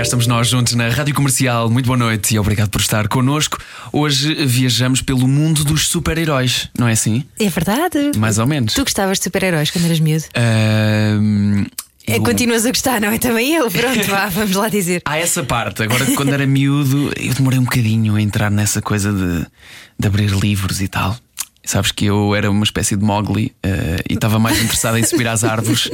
Cá estamos nós juntos na Rádio Comercial. Muito boa noite e obrigado por estar connosco. Hoje viajamos pelo mundo dos super-heróis, não é assim? É verdade. Mais ou menos. Tu gostavas de super-heróis quando eras miúdo? É, continuas a gostar, não é? Também eu. Pronto, vá, vamos lá dizer. Há essa parte. Agora, quando era miúdo, eu demorei um bocadinho a entrar nessa coisa de, de abrir livros e tal. Sabes que eu era uma espécie de Mowgli eh, e estava mais interessado em subir às árvores,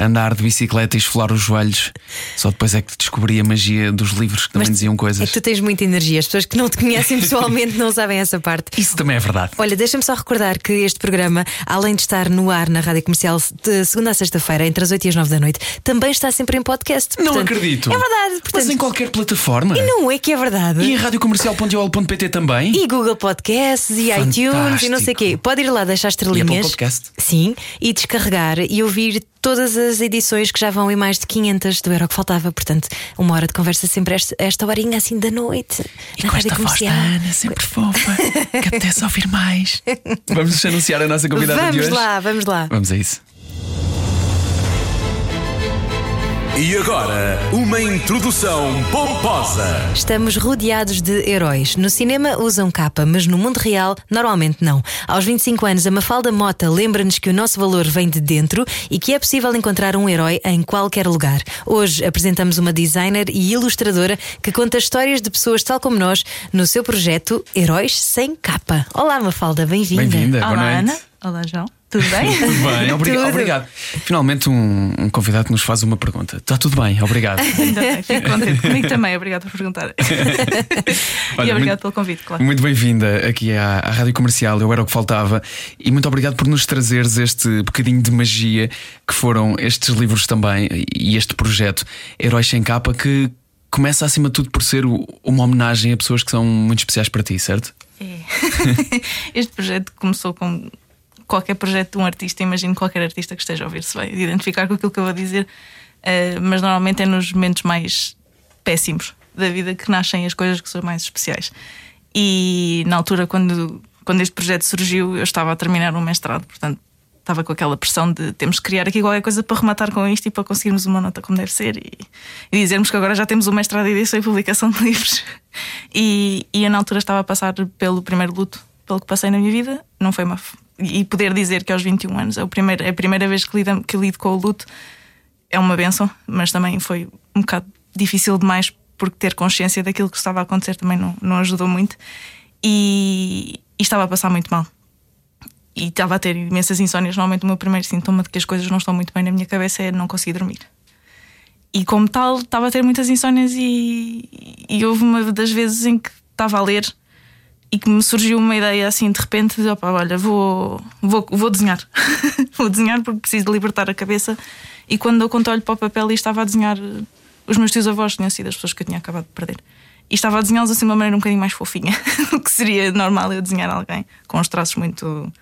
andar de bicicleta e esfolar os joelhos. Só depois é que descobri a magia dos livros que também diziam É coisas. que tu tens muita energia. As pessoas que não te conhecem pessoalmente não sabem essa parte. Isso também é verdade. Olha, deixa-me só recordar que este programa, além de estar no ar na rádio comercial de segunda a sexta-feira, entre as 8 e as 9 da noite, também está sempre em podcast. Não Portanto, acredito. É verdade. Mas Portanto, em qualquer plataforma. Não é que é verdade. E em radiocomercial.ol.pt também? E Google Podcasts e iTunes e não sei o quê. Pode ir lá deixar estrelinhas. Apple Podcast. Sim, e descarregar e ouvir todas as edições que já vão em mais de 500 do Euro que faltava. Portanto, uma hora de conversa sempre esta, esta horinha assim da noite. E com esta voz da. Ana, sempre fofa, que apetece ouvir mais. Vamos anunciar a nossa convidada de Vamos hoje? lá, vamos lá. Vamos a isso. E agora, uma introdução pomposa. Estamos rodeados de heróis. No cinema usam capa, mas no mundo real, normalmente não. Aos 25 anos, a Mafalda Mota lembra-nos que o nosso valor vem de dentro e que é possível encontrar um herói em qualquer lugar. Hoje apresentamos uma designer e ilustradora que conta histórias de pessoas tal como nós no seu projeto Heróis Sem Capa. Olá, Mafalda, bem-vinda. Bem-vinda, boa Olá. Ana. Olá, João. Tudo bem? Tudo bem, obri- Tudo. obrigado. Finalmente, um, um convidado que nos faz uma pergunta. Está tudo bem, obrigado. Fico contente. Comigo também, obrigado por perguntar. Olha, e obrigado muito- pelo convite, claro. Muito bem-vinda aqui à, à Rádio Comercial, eu era o que faltava. E muito obrigado por nos trazeres este bocadinho de magia que foram estes livros também e este projeto Heróis Sem Capa, que começa acima de tudo por ser uma homenagem a pessoas que são muito especiais para ti, certo? É. Este projeto começou com qualquer projeto de um artista, imagino qualquer artista que esteja a ouvir se vai identificar com aquilo que eu vou dizer, eh, mas normalmente é nos momentos mais péssimos da vida que nascem as coisas que são mais especiais. E na altura, quando, quando este projeto surgiu, eu estava a terminar um mestrado, portanto. Estava com aquela pressão de temos que criar aqui qualquer coisa para rematar com isto e para conseguirmos uma nota como deve ser e, e dizermos que agora já temos o mestrado em edição e publicação de livros. E, e eu na altura estava a passar pelo primeiro luto pelo que passei na minha vida. Não foi uma. E poder dizer que aos 21 anos é, o primeiro, é a primeira vez que lido, que lido com o luto é uma benção, mas também foi um bocado difícil demais porque ter consciência daquilo que estava a acontecer também não, não ajudou muito. E, e estava a passar muito mal. E estava a ter imensas insónias. Normalmente, o meu primeiro sintoma de que as coisas não estão muito bem na minha cabeça é não conseguir dormir. E como tal, estava a ter muitas insónias e, e houve uma das vezes em que estava a ler e que me surgiu uma ideia assim de repente de opa, olha, vou, vou, vou desenhar. vou desenhar porque preciso de libertar a cabeça. E quando eu conto olho para o papel e estava a desenhar os meus tios avós, tinham sido as pessoas que eu tinha acabado de perder. E estava a desenhá-los assim de uma maneira um bocadinho mais fofinha do que seria normal eu desenhar alguém com os traços muito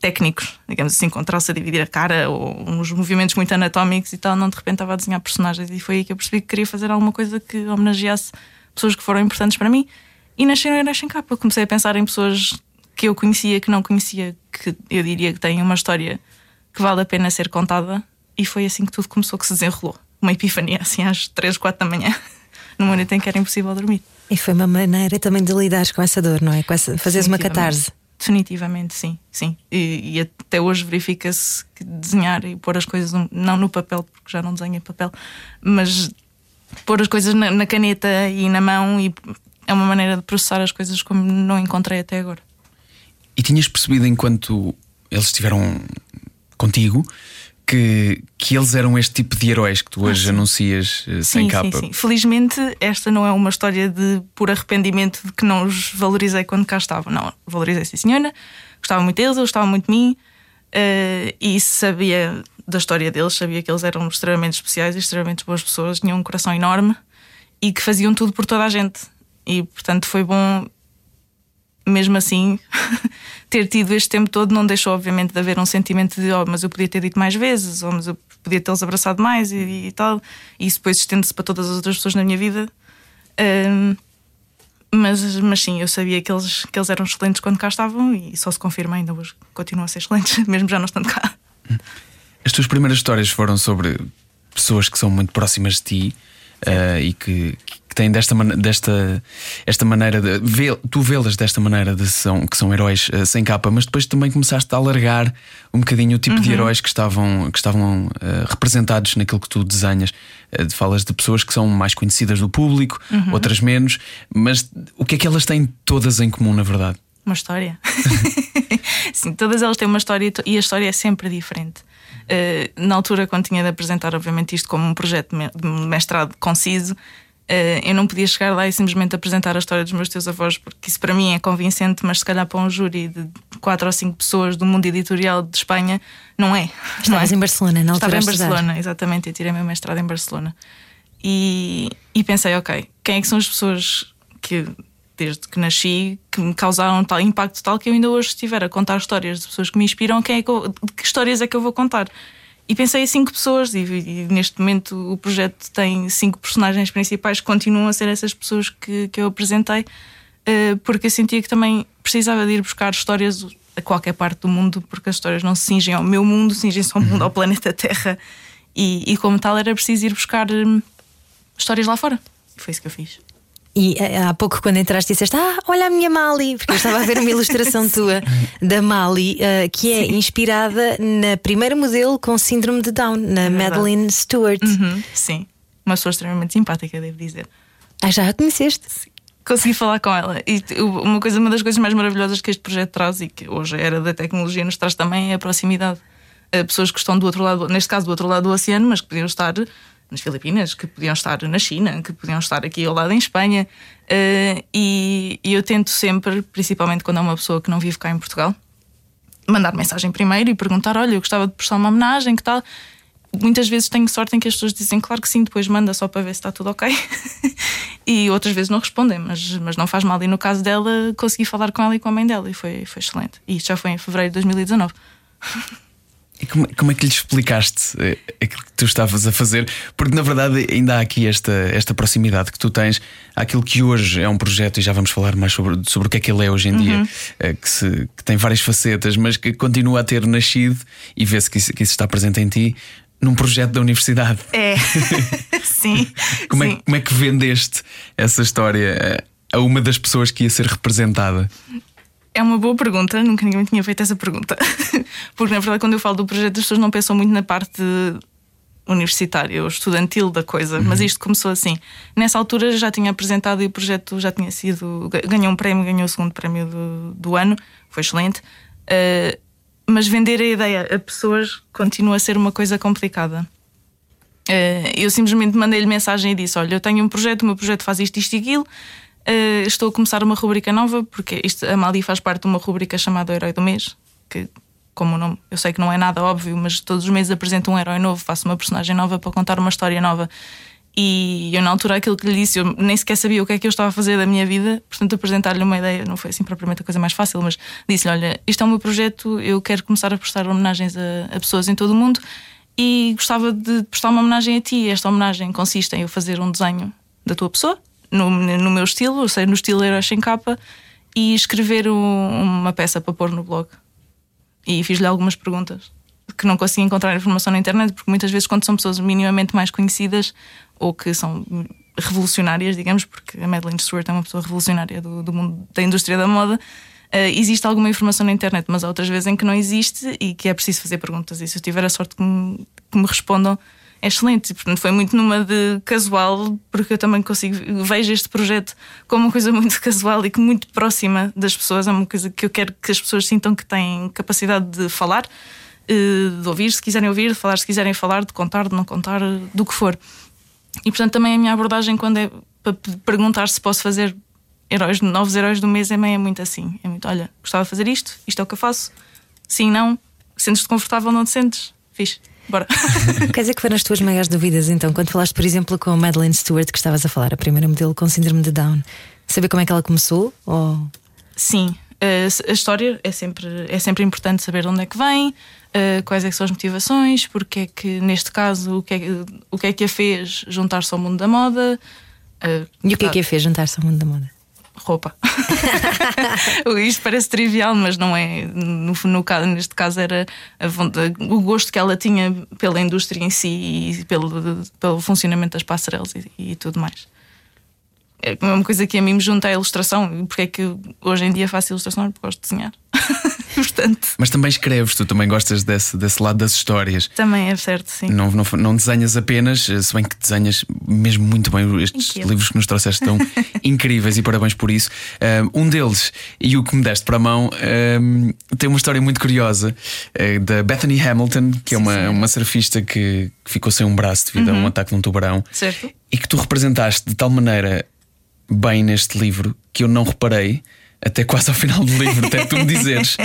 técnicos, digamos assim, com traço a dividir a cara ou uns movimentos muito anatómicos e tal, não de repente estava a desenhar personagens e foi aí que eu percebi que queria fazer alguma coisa que homenageasse pessoas que foram importantes para mim e nasceram Heróis Sem Capa. Comecei a pensar em pessoas que eu conhecia, que não conhecia, que eu diria que têm uma história que vale a pena ser contada e foi assim que tudo começou, que se desenrolou. Uma epifania, assim, às 3, 4 da manhã, numa noite em que era impossível dormir. E foi uma maneira também de lidares com essa dor, não é? Com essa, fazeres uma catarse. Definitivamente, sim, sim. E, e até hoje verifica-se que desenhar e pôr as coisas, não no papel, porque já não desenho em papel, mas pôr as coisas na, na caneta e na mão e é uma maneira de processar as coisas como não encontrei até agora. E tinhas percebido enquanto eles estiveram contigo que, que eles eram este tipo de heróis que tu hoje anuncias eh, sem sim, capa. sim, sim. Felizmente, esta não é uma história de por arrependimento de que não os valorizei quando cá estavam. Não, valorizei sim, senhora. Gostava muito deles, eu gostava muito de mim eh, e sabia da história deles, sabia que eles eram extremamente especiais e extremamente boas pessoas, tinham um coração enorme e que faziam tudo por toda a gente. E portanto foi bom, mesmo assim, ter tido este tempo todo não deixou, obviamente, de haver um sentimento de, oh, mas eu podia ter dito mais vezes, ou mas eu podia tê-los abraçado mais e, e, tal. E isso depois estende-se para todas as outras pessoas na minha vida. Um, mas, mas sim, eu sabia que eles, que eles eram excelentes quando cá estavam e só se confirma ainda hoje. Continuam a ser excelentes, mesmo já não estando cá. As tuas primeiras histórias foram sobre pessoas que são muito próximas de ti uh, e que, que têm desta, desta esta maneira de vê, tu vê-las desta maneira de são, que são heróis uh, sem capa, mas depois também começaste a alargar um bocadinho o tipo uhum. de heróis que estavam, que estavam uh, representados naquilo que tu desenhas. falas de pessoas que são mais conhecidas do público, uhum. outras menos, mas o que é que elas têm todas em comum, na verdade? Uma história. Sim, todas elas têm uma história e a história é sempre diferente. Uh, na altura, quando tinha de apresentar, obviamente, isto como um projeto de mestrado conciso, uh, eu não podia chegar lá e simplesmente apresentar a história dos meus teus avós, porque isso para mim é convincente, mas se calhar para um júri de quatro ou cinco pessoas do mundo editorial de Espanha, não é. Estavas é? em Barcelona, na altura. Estava em Barcelona, exatamente, eu tirei meu mestrado em Barcelona. E, e pensei, ok, quem é que são as pessoas que desde que nasci, que me causaram tal impacto tal que eu ainda hoje estiver a contar histórias de pessoas que me inspiram, quem é que, eu, de que histórias é que eu vou contar? E pensei em cinco pessoas, e, e, neste momento o projeto tem cinco personagens principais que continuam a ser essas pessoas que, que eu apresentei, uh, porque eu sentia que também precisava de ir buscar histórias a qualquer parte do mundo, porque as histórias não se cingem ao meu mundo, cingem-se ao mundo, ao planeta Terra, e, e como tal era preciso ir buscar hum, histórias lá fora. E foi isso que eu fiz. E eh, há pouco, quando entraste, disseste: Ah, olha a minha Mali, porque eu estava a ver uma ilustração tua da Mali, uh, que é Sim. inspirada na primeira modelo com síndrome de Down, na é Madeline Stewart. Uhum. Sim, uma pessoa extremamente simpática, devo dizer. Ah, já a conheceste? Sim. Consegui falar com ela. E uma, coisa, uma das coisas mais maravilhosas que este projeto traz e que hoje é era da tecnologia nos traz também é a proximidade. Pessoas que estão do outro lado, neste caso do outro lado do oceano, mas que podiam estar nas Filipinas, que podiam estar na China, que podiam estar aqui ao lado em Espanha. Uh, e, e, eu tento sempre, principalmente quando é uma pessoa que não vive cá em Portugal, mandar mensagem primeiro e perguntar: olha, eu gostava de prestar uma homenagem, que tal? Muitas vezes tenho sorte em que as pessoas dizem claro que sim, depois manda só para ver se está tudo ok. e outras vezes não respondem, mas, mas não faz mal. E no caso dela, consegui falar com ela e com a mãe dela e foi, foi excelente. E isto já foi em fevereiro de 2019. E como, como, é que lhe explicaste eh, aquilo que tu estavas a fazer? Porque na verdade ainda há aqui esta, esta proximidade que tu tens àquilo que hoje é um projeto, e já vamos falar mais sobre, sobre o que é que ele é hoje em uhum. dia, eh, que, se, que tem várias facetas, mas que continua a ter nascido e vê-se que isso, que isso está presente em ti num projeto da universidade. É, sim. como, sim. É, como é que vendeste essa história a uma das pessoas que ia ser representada? É uma boa pergunta, nunca ninguém me tinha feito essa pergunta. Porque, na verdade, quando eu falo do projeto, as pessoas não pensam muito na parte universitária ou estudantil da coisa, uhum. mas isto começou assim. Nessa altura já tinha apresentado e o projeto já tinha sido. ganhou um prémio, ganhou o segundo prémio do, do ano, foi excelente. Uh, mas vender a ideia a pessoas continua a ser uma coisa complicada. Uh, eu simplesmente mandei-lhe mensagem e disse: Olha, eu tenho um projeto, o meu projeto faz isto, isto e aquilo. Uh, estou a começar uma rubrica nova, porque isto, a Mali faz parte de uma rubrica chamada Herói do Mês, que, como o nome, eu sei que não é nada óbvio, mas todos os meses apresento um herói novo, faço uma personagem nova para contar uma história nova. E eu, na altura, aquilo que lhe disse, eu nem sequer sabia o que é que eu estava a fazer da minha vida, portanto, apresentar-lhe uma ideia não foi assim propriamente a coisa mais fácil, mas disse-lhe: Olha, isto é o meu projeto, eu quero começar a prestar homenagens a, a pessoas em todo o mundo e gostava de prestar uma homenagem a ti. Esta homenagem consiste em eu fazer um desenho da tua pessoa no, no meu estilo, ou seja, no estilo Heróis sem capa, e escrever um, uma peça para pôr no blog. E fiz-lhe algumas perguntas que não consegui encontrar informação na internet, porque muitas vezes, quando são pessoas minimamente mais conhecidas ou que são revolucionárias, digamos, porque a Madeleine Stewart é uma pessoa revolucionária do, do mundo da indústria da moda, uh, existe alguma informação na internet, mas há outras vezes em que não existe e que é preciso fazer perguntas. E se eu tiver a sorte que me, que me respondam, é excelente. Portanto, foi muito numa de casual, porque eu também consigo, vejo este projeto como uma coisa muito casual e que muito próxima das pessoas. É uma coisa que eu quero que as pessoas sintam que têm capacidade de falar, eh, de ouvir, se quiserem ouvir, de falar, se quiserem falar, de contar, de não contar, do que for. E portanto, também a minha abordagem, quando é para perguntar se posso fazer heróis, novos heróis do mês, também é muito assim. É muito, olha, gostava de fazer isto, isto é o que eu faço. Sim, não. Sentes-te confortável, não te sentes? Fixe. Bora. Quer dizer que foram as tuas maiores dúvidas então, quando falaste, por exemplo, com a Madeleine Stewart, que estavas a falar, a primeira modelo com síndrome de Down, saber como é que ela começou? Ou... Sim. Uh, a história é sempre, é sempre importante saber de onde é que vem, uh, quais é que são as motivações, porque é que, neste caso, o que é, o que, é que a fez juntar-se ao mundo da moda. Uh, e o que é que a fez juntar-se ao mundo da moda? Roupa. Isto parece trivial, mas não é. No, no, neste caso, era a, o gosto que ela tinha pela indústria em si e pelo, pelo funcionamento das passarelas e, e tudo mais é uma coisa que a mim me junta à ilustração. Porque é que hoje em dia faço ilustração? Porque gosto de desenhar. Portanto. Mas também escreves, tu também gostas desse, desse lado das histórias. Também é certo, sim. Não, não, não desenhas apenas, se bem que desenhas mesmo muito bem estes livros que nos trouxeste tão incríveis e parabéns por isso. Um deles, e o que me deste para a mão, um, tem uma história muito curiosa da Bethany Hamilton, que é uma, uma surfista que, ficou sem um braço devido uhum. a um uhum. ataque num tubarão. Certo. E que tu representaste de tal maneira bem neste livro que eu não reparei até quase ao final do livro, até tu me dizeres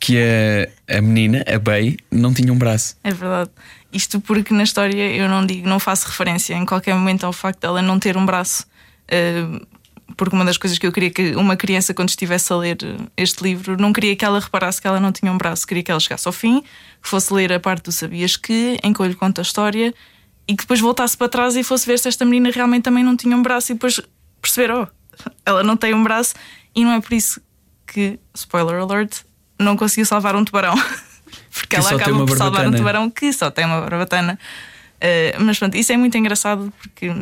que a, a menina, a Bey, não tinha um braço. É verdade. Isto porque na história eu não digo, não faço referência em qualquer momento ao facto dela não ter um braço. Uh, porque uma das coisas que eu queria que uma criança, quando estivesse a ler este livro, não queria que ela reparasse que ela não tinha um braço, queria que ela chegasse ao fim, que fosse ler a parte do Sabias que, em que eu lhe conto a história e que depois voltasse para trás e fosse ver se esta menina realmente também não tinha um braço e depois perceber, oh, ela não tem um braço e não é por isso que, spoiler alert, não conseguiu salvar um tubarão. Porque que ela acaba por salvar um tubarão que só tem uma barbatana. Uh, mas pronto, isso é muito engraçado porque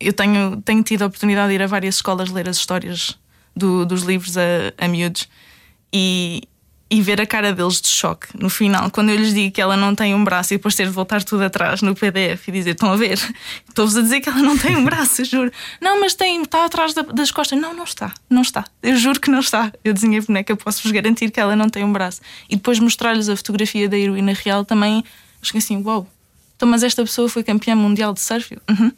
eu tenho, tenho tido a oportunidade de ir a várias escolas ler as histórias do, dos livros a, a miúdos e, e ver a cara deles de choque no final, quando eu lhes digo que ela não tem um braço e depois ter de voltar tudo atrás no PDF e dizer: Estão a ver? Estou-vos a dizer que ela não tem um braço, juro. Não, mas tem, está atrás das costas. Não, não está, não está. Eu juro que não está. Eu desenhei a boneca, posso-vos garantir que ela não tem um braço. E depois mostrar-lhes a fotografia da heroína real também, fiquei assim: Uau, wow, então, mas esta pessoa foi campeã mundial de surf? Uhum.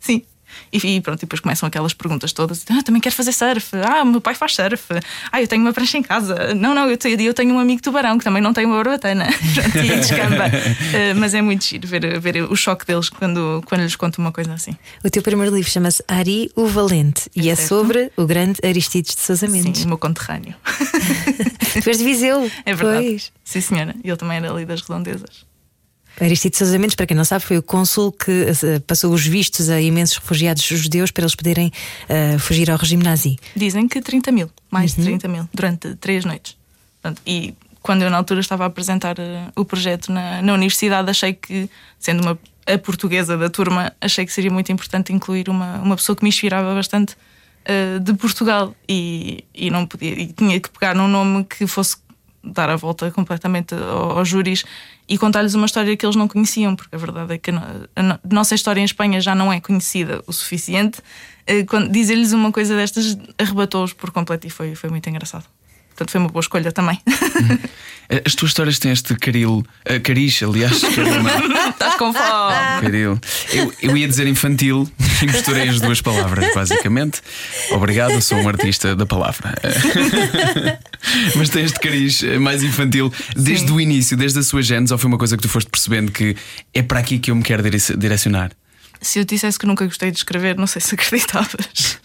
Sim, e, e pronto, e depois começam aquelas perguntas todas: ah, também quero fazer surf? Ah, meu pai faz surf. Ah, eu tenho uma prancha em casa. Não, não, eu tenho, eu tenho um amigo tubarão que também não tem uma barbatana. e descamba. uh, mas é muito giro ver, ver o choque deles quando, quando lhes conto uma coisa assim. O teu primeiro livro chama-se Ari o Valente é e é sobre o grande Aristides de Sousa Mendes. Sim, o meu conterrâneo. tu és de Viseu. É verdade. Pois. Sim, senhora. E ele também era ali das redondezas. Aristides Sousa Mendes, para quem não sabe, foi o cônsul que uh, passou os vistos a imensos refugiados judeus para eles poderem uh, fugir ao regime nazi. Dizem que 30 mil, mais uhum. de 30 mil, durante três noites. Portanto, e quando eu na altura estava a apresentar uh, o projeto na, na universidade, achei que, sendo uma a portuguesa da turma, achei que seria muito importante incluir uma, uma pessoa que me inspirava bastante de Portugal e, e não podia e tinha que pegar num nome que fosse dar a volta completamente aos júris e contar-lhes uma história que eles não conheciam, porque a verdade é que a nossa história em Espanha já não é conhecida o suficiente. Eh, dizer-lhes uma coisa destas arrebatou-os por completo e foi, foi muito engraçado. Portanto, foi uma boa escolha também. Uhum. As tuas histórias têm este caril, uh, cariz, aliás. Estás com fome. Caril. Eu, eu ia dizer infantil e misturei as duas palavras, basicamente. Obrigado, sou um artista da palavra. Mas tem este cariz mais infantil desde Sim. o início, desde a sua gênese, ou foi uma coisa que tu foste percebendo que é para aqui que eu me quero direcionar? Se eu dissesse que nunca gostei de escrever, não sei se acreditavas.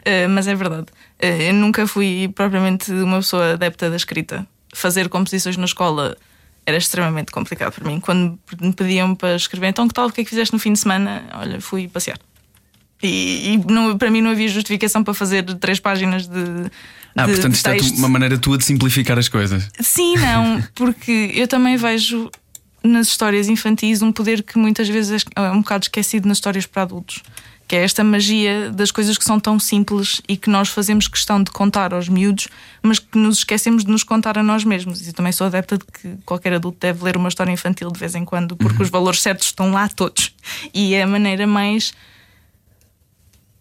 Uh, mas é verdade. Uh, eu nunca fui propriamente uma pessoa adepta da escrita. Fazer composições na escola era extremamente complicado para mim. Quando me pediam para escrever, então que tal, o que é que fizeste no fim de semana? Olha, fui passear. E, e não, para mim não havia justificação para fazer três páginas de. Ah, de, portanto, isto é uma maneira tua de simplificar as coisas. Sim, não, porque eu também vejo nas histórias infantis um poder que muitas vezes é um bocado esquecido nas histórias para adultos que é esta magia das coisas que são tão simples e que nós fazemos questão de contar aos miúdos, mas que nos esquecemos de nos contar a nós mesmos. E eu também sou adepta de que qualquer adulto deve ler uma história infantil de vez em quando, porque uhum. os valores certos estão lá todos. E é a maneira mais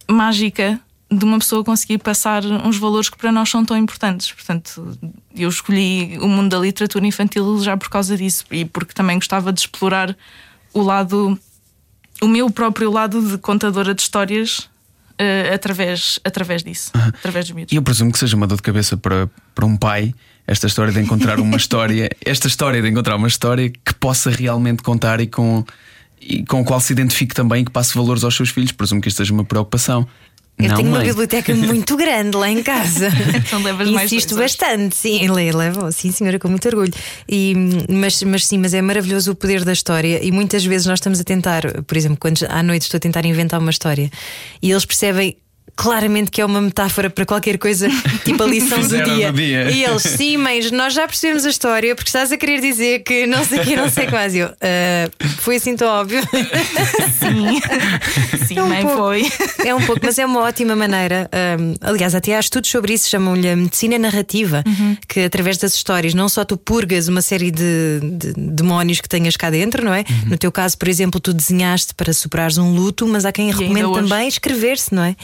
mágica de uma pessoa conseguir passar uns valores que para nós são tão importantes. Portanto, eu escolhi o mundo da literatura infantil já por causa disso e porque também gostava de explorar o lado o meu próprio lado de contadora de histórias uh, através, através disso, uhum. através dos miúdos. E eu presumo que seja uma dor de cabeça para, para um pai esta história de encontrar uma história, esta história de encontrar uma história que possa realmente contar e com, e com a qual se identifique também e que passe valores aos seus filhos. Presumo que isto seja uma preocupação. Eu Não tenho uma leio. biblioteca muito grande lá em casa. Então levas mais Insisto coisas. bastante, sim, levo, sim, senhora, com muito orgulho. E, mas, mas sim, mas é maravilhoso o poder da história. E muitas vezes nós estamos a tentar, por exemplo, quando à noite estou a tentar inventar uma história e eles percebem. Claramente que é uma metáfora para qualquer coisa, tipo a lição do dia. do dia. E eles, sim, mas nós já percebemos a história porque estás a querer dizer que não sei o que, não sei quase. Eu, "Ah, foi assim tão óbvio. Sim, sim, É um pouco. foi. É um pouco, mas é uma ótima maneira. hum, aliás, até há estudos sobre isso, chamam-lhe a medicina narrativa, que através das histórias não só tu purgas uma série de, de demónios que tenhas cá dentro, não é? No teu caso, por exemplo, tu desenhaste para superares um luto, mas há quem ainda recomende também escrever-se, não é?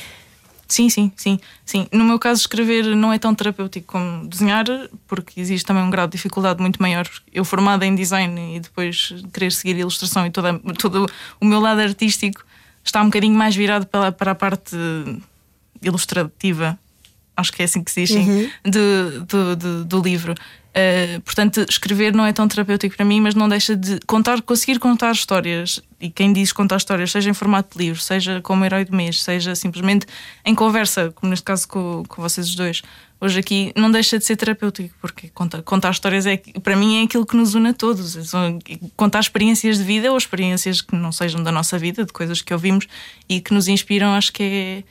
Sim, sim, sim, sim. No meu caso, escrever não é tão terapêutico como desenhar, porque existe também um grau de dificuldade muito maior. Eu, formada em design e depois querer seguir ilustração e toda, todo o meu lado artístico está um bocadinho mais virado para, para a parte ilustrativa, acho que é assim que se diz, sim, do, do, livro. Uh, portanto, escrever não é tão terapêutico para mim, mas não deixa de contar, conseguir contar histórias. E quem diz contar histórias, seja em formato de livro, seja como herói do mês, seja simplesmente em conversa, como neste caso com, com vocês os dois, hoje aqui, não deixa de ser terapêutico, porque contar, contar histórias é, para mim é aquilo que nos une a todos. São- Contar experiências de vida ou experiências que não sejam da nossa vida, de coisas que ouvimos e que nos inspiram, acho que é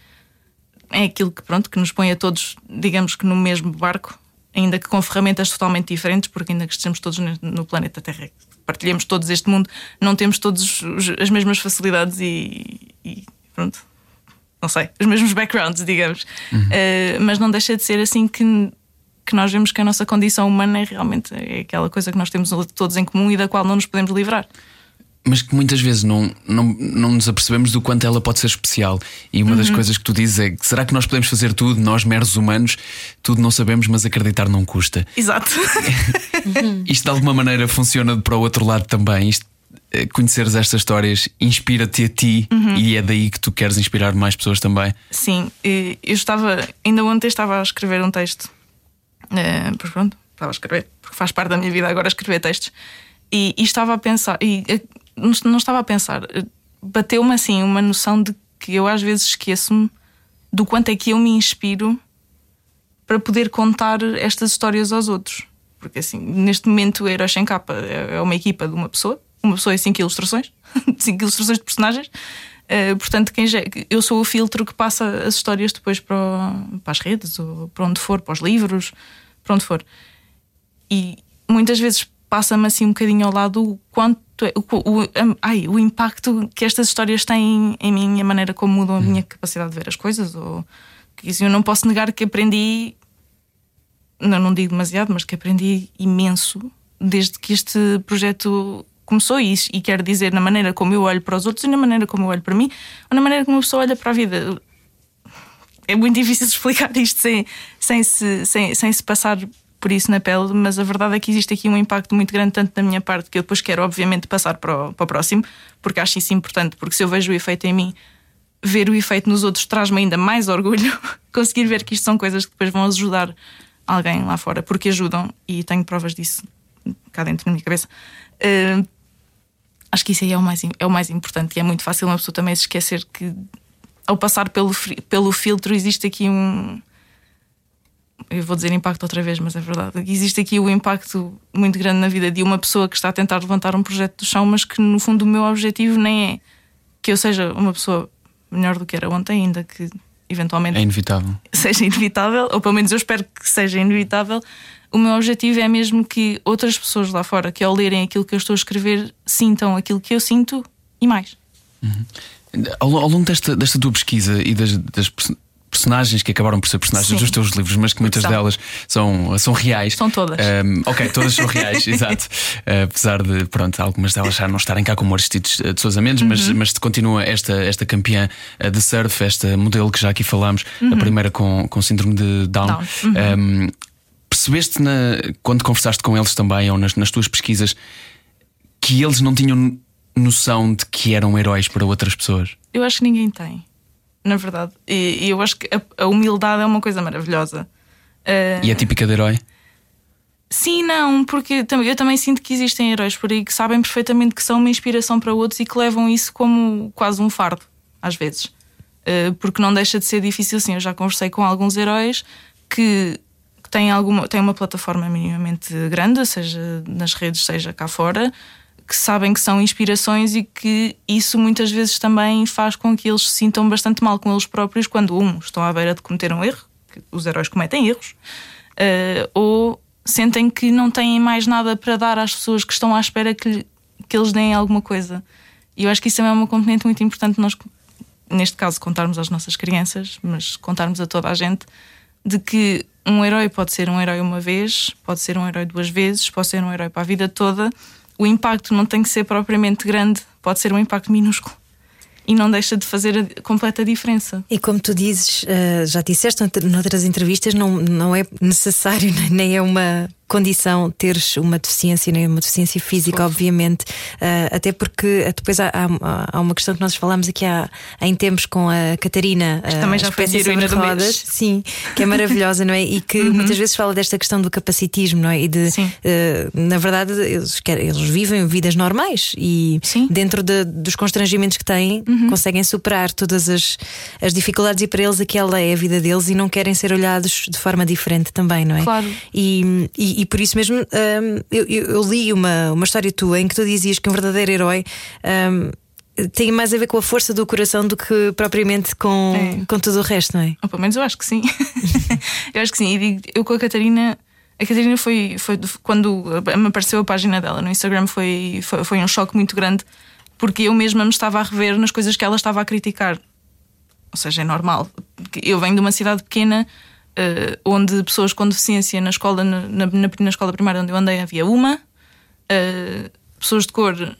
é aquilo que pronto que nos põe a todos, digamos que no mesmo barco, ainda que com ferramentas totalmente diferentes, porque ainda que estejamos todos no planeta Terra, partilhamos todos este mundo, não temos todos os- as mesmas facilidades e, e pronto, não sei, os mesmos backgrounds, digamos. Eh, mas não deixa de ser assim que que nós vemos que a nossa condição humana é realmente é aquela coisa que nós temos todos em comum e da qual não nos podemos livrar. Mas que muitas vezes não, não, não nos apercebemos do quanto ela pode ser especial. E uma das coisas que tu dizes é que será que nós podemos fazer tudo, nós meros humanos, tudo não sabemos, mas acreditar não custa. Exato. Isto de alguma maneira funciona para o outro lado também. Isto, eh, conheceres estas histórias inspira-te a ti e é daí que tu queres inspirar mais pessoas também. Sim, eu estava, ainda ontem estava a escrever um texto. Eh, pois pronto, estava a escrever, porque faz parte da minha vida agora escrever textos. E, e estava a pensar, e eh, não, estava a pensar, eh, bateu-me assim uma noção de que eu às vezes esqueço-me do quanto é que eu me inspiro para poder contar estas histórias aos outros. Porque assim, neste momento, Heróis Sem Capa é é uma equipa de uma pessoa, uma pessoa e cinco ilustrações, cinco ilustrações de personagens. Eh, portanto, quem já- eu sou o filtro que passa as histórias depois para, o- para as redes, ou para onde for, para os livros, para onde for. E muitas vezes passa-me assim um bocadinho ao lado o quanto é, o, o, ai, o impacto que estas histórias têm em mim e a maneira como mudam a minha capacidade de ver as coisas. Ou, isso eu não posso negar que aprendi, não, não digo demasiado, mas que aprendi imenso desde que este projeto começou e, isso- e quero dizer na maneira como eu olho para os outros e na maneira como eu olho para mim ou na maneira como uma pessoa olha para a vida é muito difícil explicar isto sem, sem, se, sem, sem se passar por isso na pele, mas a verdade é que existe aqui um impacto muito grande, tanto da minha parte, que eu depois quero, obviamente, passar para o, para o próximo, porque acho isso importante, porque se eu vejo o efeito em mim, ver o efeito nos outros traz-me ainda mais orgulho, conseguir ver que isto são coisas que depois vão ajudar alguém lá fora, porque ajudam, e tenho provas disso cá dentro da minha cabeça. Uh, acho que isso aí é o, mais, é o mais importante, e é muito fácil uma pessoa também se esquecer que ao passar pelo, pelo filtro existe aqui um. Eu vou dizer impacto outra vez, mas é verdade. Existe aqui o impacto muito grande na vida de uma pessoa que está a tentar levantar um projeto do chão, mas que no fundo o meu objetivo nem é que eu seja uma pessoa melhor do que era ontem, ainda que eventualmente É inevitável. seja inevitável, ou pelo menos eu espero que seja inevitável. O meu objetivo é mesmo que outras pessoas lá fora, que ao lerem aquilo que eu estou a escrever, sintam aquilo que eu sinto e mais. Ao, ao longo desta, desta tua pesquisa e das, das personagens que acabaram por ser personagens Sim. dos teus livros, mas que muitas São. delas são, são reais. São todas. Um, ok, todas são reais, exato. Uh, apesar de, pronto, algumas delas já não estarem cá como Aristides uh, de Sousa Mendes, mas, Uhum. mas continua esta, esta campeã uh, de surf, esta modelo que já aqui falámos, a primeira com, com síndrome de Down. Uhum. Down. Uhum. Um, percebeste na, quando conversaste com eles também, ou nas, nas tuas pesquisas, que eles não tinham noção de que eram heróis para outras pessoas? Eu acho que ninguém tem, na verdade. E, e eu acho que a, a humildade é uma coisa maravilhosa. Uh, E é típica de herói? Sim, não, porque eu também sinto que existem heróis por aí que sabem perfeitamente que são uma inspiração para outros e que levam isso como quase um fardo, às vezes. Uh, porque não deixa de ser difícil assim. Eu já conversei com alguns heróis que têm, alguma, têm uma plataforma minimamente grande, seja nas redes, seja cá fora, que sabem que são inspirações e que isso muitas vezes também faz com que eles se sintam bastante mal com eles próprios quando, um, estão à beira de cometer um erro, os heróis cometem erros, uh, ou sentem que não têm mais nada para dar às pessoas que estão à espera que, que eles deem alguma coisa. E eu acho que isso também é uma componente muito importante nós, neste caso, contarmos às nossas crianças, mas contarmos a toda a gente de que um herói pode ser um herói uma vez, pode ser um herói duas vezes, pode ser um herói para a vida toda. O impacto não tem que ser propriamente grande, pode ser um impacto minúsculo e não deixa de fazer a completa diferença. E como tu dizes, eh, já disseste noutras entrevistas, não, não é necessário, nem é uma condição teres uma deficiência, nem uma deficiência física, obviamente, uh, até porque eh, depois há, há, há, uma questão que nós falamos aqui há, há em tempos com a Catarina, que também já foi heroína do rodas, mês. sim, que é maravilhosa, não é? E que uhum. muitas vezes fala desta questão do capacitismo, não é? E de, uh, na verdade, eles, eles vivem vidas normais e sim. dentro de, dos constrangimentos que têm, uhum. conseguem superar todas as, as dificuldades e para eles aquela é a vida deles e não querem ser olhados de forma diferente também, não é? Claro. E, e, e por isso mesmo um, eu, eu, li uma, uma história tua em que tu dizias que um verdadeiro herói. Um, tem mais a ver com a força do coração do que propriamente com, é. com tudo o resto, não é? Ou pelo menos eu acho que sim. eu acho que sim. E digo, eu com a Catarina. A Catarina foi, foi quando me apareceu a página dela no Instagram foi, foi, foi um choque muito grande porque eu mesma me estava a rever nas coisas que ela estava a criticar. Ou seja, é normal. Eu venho de uma cidade pequena uh, onde pessoas com deficiência na escola, na, na, na, escola primária onde eu andei, havia uma, uh, pessoas de cor,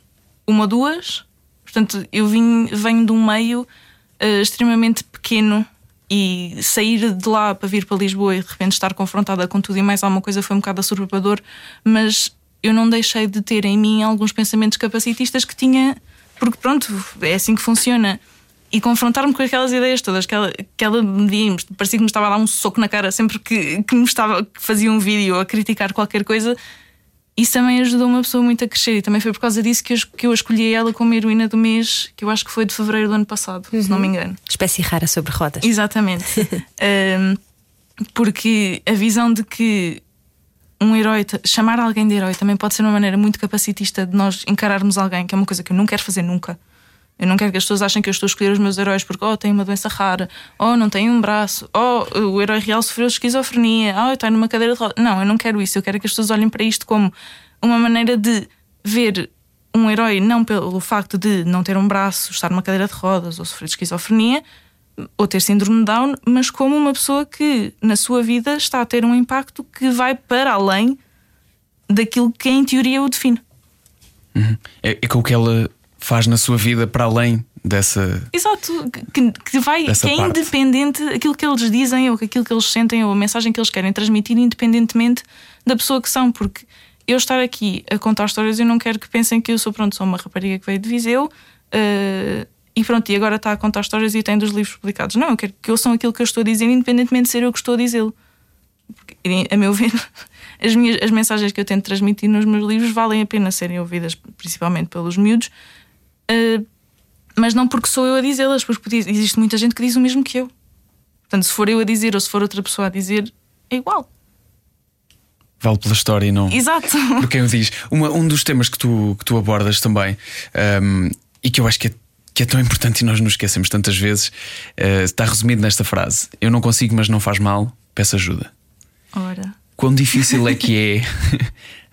uma ou duas. Portanto, eu vim, venho de um meio uh, extremamente pequeno. E sair de lá para vir para Lisboa e de repente estar confrontada com tudo e mais alguma coisa foi um bocado assorbador, mas eu não deixei de ter em mim alguns pensamentos capacitistas que tinha, porque pronto, é assim que funciona e confrontar-me com aquelas ideias todas que ela, que ela me dizia, parecia que me estava a dar um soco na cara sempre que, que me estava, que fazia um vídeo a criticar qualquer coisa. Isso também ajudou uma pessoa muito a crescer e também foi por causa disso que eu, que eu escolhi ela como heroína do mês, que eu acho que foi de fevereiro do ano passado, uhum. se não me uhum. engano. Espécie rara sobre rodas. Exatamente. um, porque a visão de que um herói, chamar alguém de herói também pode ser uma maneira muito capacitista de nós encararmos alguém, que é uma coisa que eu não quero fazer nunca. Eu não quero que as pessoas achem que eu estou a escolher os meus heróis porque, oh, tem uma doença rara, oh, não tem um braço, oh, o herói real sofreu esquizofrenia, oh, está numa cadeira de rodas. Não, eu não quero isso. Eu quero que as pessoas olhem para isto como uma maneira de ver um herói não pelo facto de não ter um braço, estar numa cadeira de rodas ou sofrer de esquizofrenia ou ter síndrome de Down, mas como uma pessoa que na sua vida está a ter um impacto que vai para além daquilo que em teoria o define. Uhum. É, é com que ela faz na sua vida para além dessa. Exato, que, que vai, que é parte. independente aquilo que eles dizem ou aquilo que eles sentem ou a mensagem que eles querem transmitir, independentemente da pessoa que são, porque eu estar aqui a contar histórias, eu não quero que pensem que eu sou, pronto, sou uma rapariga que veio de Viseu uh, e pronto, e agora está a contar histórias e tem dos livros publicados. Não, eu quero que ouçam aquilo que eu estou a dizer, independentemente de ser eu que estou a dizê-lo. A meu ver, as, minhas, as mensagens que eu tento transmitir nos meus livros valem a pena serem ouvidas, principalmente pelos miúdos, Uh, mas não porque sou eu a dizê-las, porque existe muita gente que diz o mesmo que eu. Portanto, se for eu a dizer ou se for outra pessoa a dizer, é igual. Vale pela história e não. Exato. Por quem o diz. Uma, um dos temas que tu, que tu abordas também, um, e que eu acho que é, que é tão importante e nós nos esquecemos tantas vezes, uh, está resumido nesta frase: Eu não consigo, mas não faz mal, peço ajuda. Ora. Quão difícil é que é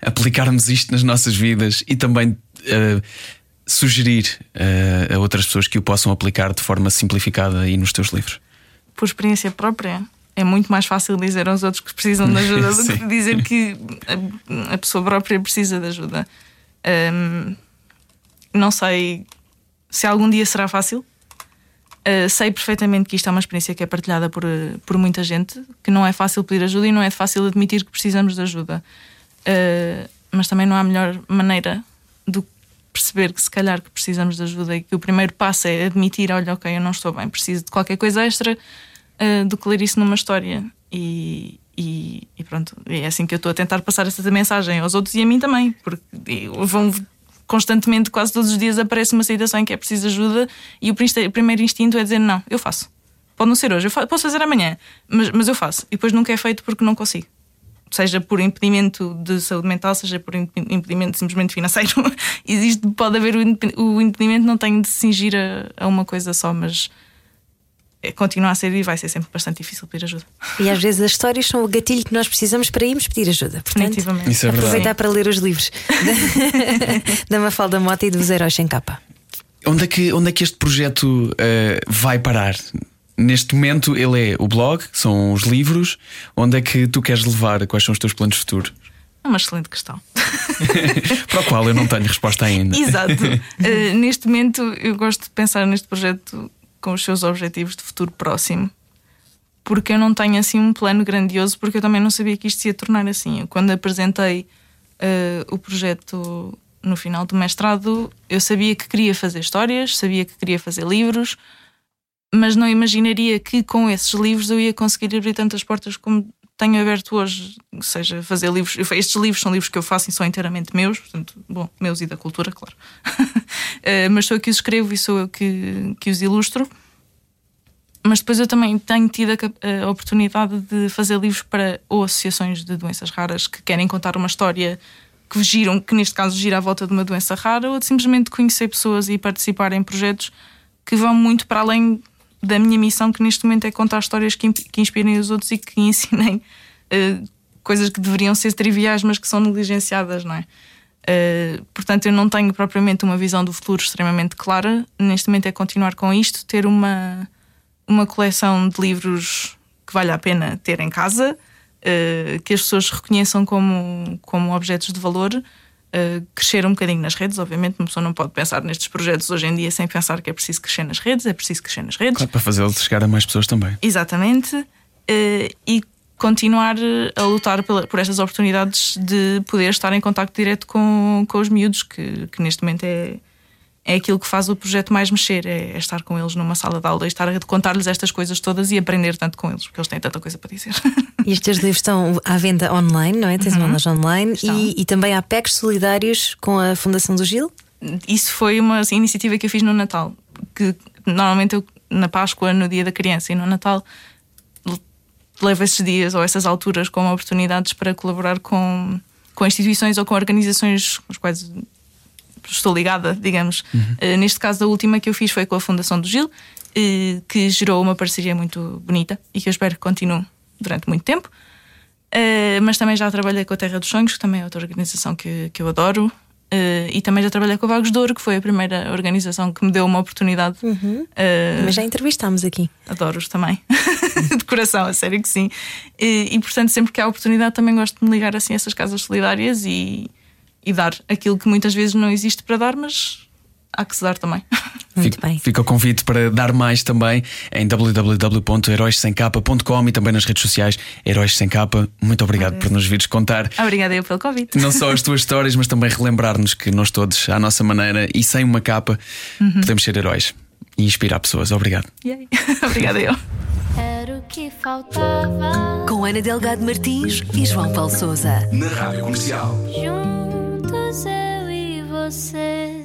aplicarmos isto nas nossas vidas e também uh, sugerir uh, a outras pessoas que o possam aplicar de forma simplificada aí nos teus livros? Por experiência própria, é muito mais fácil dizer aos outros que precisam de ajuda do que dizer que a, a, pessoa própria precisa de ajuda. Um, não sei se algum dia será fácil. Uh, sei perfeitamente que isto é uma experiência que é partilhada por, por muita gente, que não é fácil pedir ajuda e não é fácil admitir que precisamos de ajuda. Uh, mas também não há melhor maneira do que perceber que se calhar que precisamos de ajuda e que o primeiro passo é admitir, olha, ok, eu não estou bem, preciso de qualquer coisa extra uh, do que ler isso numa história. E, e, e, pronto, é assim que eu estou a tentar passar essa mensagem aos outros e a mim também, porque vão constantemente, quase todos os dias, aparece uma situação em que é preciso ajuda e o primeiro instinto é dizer: Não, eu faço. Pode não ser hoje, eu posso fazer amanhã, mas, mas eu faço. E depois nunca é feito porque não consigo. Seja por impedimento de saúde mental, seja por impedimento simplesmente financeiro. Existe, pode haver o impedimento, não tem de se cingir a, a uma coisa só, mas é, continua a ser e vai ser sempre bastante difícil pedir ajuda. E às vezes as histórias são o gatilho que nós precisamos para irmos pedir ajuda. Portanto, Isso é aproveitar para ler os livros da Mafalda Mota e dos Heróis Sem Capa. Onde é que, onde é que este projeto uh, vai parar? Neste momento ele é o blog, são os livros. Onde é que tu queres levar? Quais são os teus planos futuros? É uma excelente questão. Para o qual eu não tenho resposta ainda. Exato. Uh, neste momento eu gosto de pensar neste projeto com os seus objetivos de futuro próximo. Porque eu não tenho assim um plano grandioso, porque eu também não sabia que isto se ia tornar assim. quando apresentei uh, o projeto no final do mestrado, eu sabia que queria fazer histórias, sabia que queria fazer livros, mas não imaginaria que com esses livros eu ia conseguir abrir tantas portas como tenho aberto hoje, ou seja, fazer livros. Estes livros são livros que eu faço e são inteiramente meus, portanto, bom, meus e da cultura, claro. uh, mas sou eu que os escrevo e sou eu que, que os ilustro. Mas depois eu também tenho tido a, a, oportunidade de fazer livros para ou associações de doenças raras que querem contar uma história que giram, que neste caso gira à volta de uma doença rara, ou de simplesmente conhecer pessoas e participar em projetos que vão muito para além da minha missão, que neste momento é contar histórias que, que inspirem os outros e que ensinem uh, coisas que deveriam ser triviais, mas que são negligenciadas, não é? Uh, portanto, eu não tenho propriamente uma visão do futuro extremamente clara. Neste momento é continuar com isto, ter uma, uma coleção de livros que vale a pena ter em casa, uh, que as pessoas reconheçam como, como objetos de valor uh, crescer um bocadinho nas redes. Obviamente, uma pessoa não pode pensar nestes projetos hoje em dia sem pensar que é preciso crescer nas redes, é preciso crescer nas redes. Claro, para fazê-lo chegar a mais pessoas também. Exatamente. Uh, e continuar a lutar por, por estas oportunidades de poder estar em contato direto com, com os miúdos, que, que neste momento é, é aquilo que faz o projeto mais mexer, é, é estar com eles numa sala de aula e estar a contar-lhes estas coisas todas e aprender tanto com eles, porque eles têm tanta coisa para dizer. E estes livros estão à venda online, não é? Tens uhum. online e, e, também há PECs solidários com a Fundação do Gil? Isso foi uma assim, iniciativa que eu fiz no Natal, que normalmente eu na Páscoa, no dia da criança e no Natal levo esses dias ou essas alturas como oportunidades para colaborar com, com instituições ou com organizações com as quais estou ligada, digamos. Uhum. Uh, neste caso, a última que eu fiz foi com a Fundação do Gil, uh, que gerou uma parceria muito bonita e que eu espero que continue durante muito tempo. Uh, mas também já trabalhei com a Terra dos Sonhos, que também é outra organização que, que eu adoro. e também já trabalhei com a Vagos de Ouro, que foi a primeira organização que me deu uma oportunidade. Uhum. mas já entrevistámos aqui. Adoro-os também, de coração, a sério que sim. E, e, portanto, sempre que há oportunidade, também gosto de me ligar assim a essas casas solidárias e, e dar aquilo que muitas vezes não existe para dar, mas há que se dar também. Muito fica, bem. Fica o convite para dar mais também em www.heróisssemcapa.com e também nas redes sociais Heróis Sem Capa. Muito obrigado por nos vires contar. Obrigada eu pelo convite. Não só as tuas histórias, mas também relembrar-nos que nós todos, à nossa maneira e sem uma capa, uhum. podemos ser heróis e inspirar pessoas. Obrigado. Obrigada eu. Era o que faltava. Com Ana Delgado Martins e João Paulo Souza. Na Rádio Comercial. Juntos eu e você.